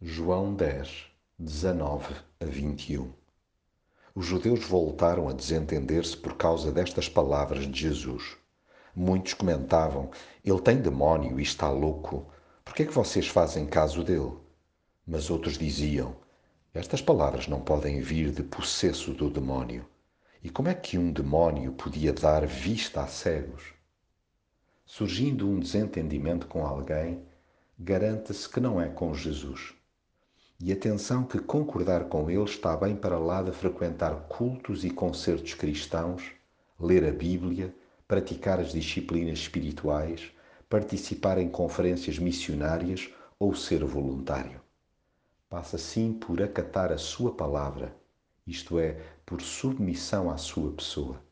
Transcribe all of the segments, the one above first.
João 10, 19 a 21 Os judeus voltaram a desentender-se por causa destas palavras de Jesus. Muitos comentavam: Ele tem demónio e está louco. Por que é que vocês fazem caso dele? Mas outros diziam: Estas palavras não podem vir de possesso do demónio. E como é que um demónio podia dar vista a cegos? Surgindo um desentendimento com alguém, garanta-se que não é com Jesus. E atenção que concordar com ele está bem para lá de frequentar cultos e concertos cristãos, ler a Bíblia, praticar as disciplinas espirituais, participar em conferências missionárias ou ser voluntário. Passa sim por acatar a sua palavra, isto é, por submissão à sua pessoa.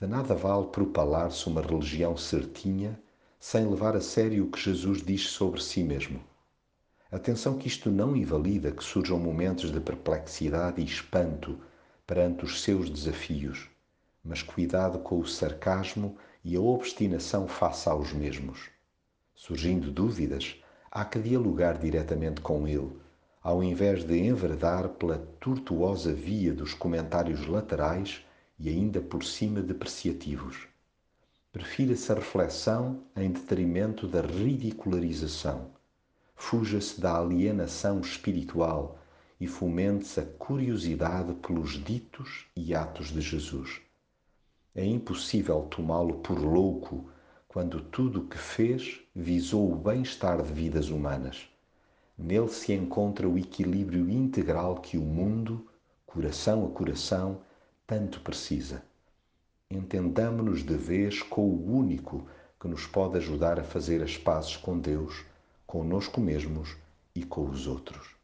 De nada vale propalar-se uma religião certinha sem levar a sério o que Jesus diz sobre si mesmo. Atenção que isto não invalida que surjam momentos de perplexidade e espanto perante os seus desafios, mas cuidado com o sarcasmo e a obstinação face aos mesmos. Surgindo dúvidas, há que dialogar diretamente com ele, ao invés de enverdar pela tortuosa via dos comentários laterais e ainda por cima depreciativos. Prefira-se a reflexão em detrimento da ridicularização fuja-se da alienação espiritual e fomente-se a curiosidade pelos ditos e atos de Jesus. É impossível tomá-lo por louco quando tudo o que fez visou o bem-estar de vidas humanas. Nele se encontra o equilíbrio integral que o mundo, coração a coração, tanto precisa. Entendamo-nos de vez com o único que nos pode ajudar a fazer as pazes com Deus conosco mesmos e com os outros.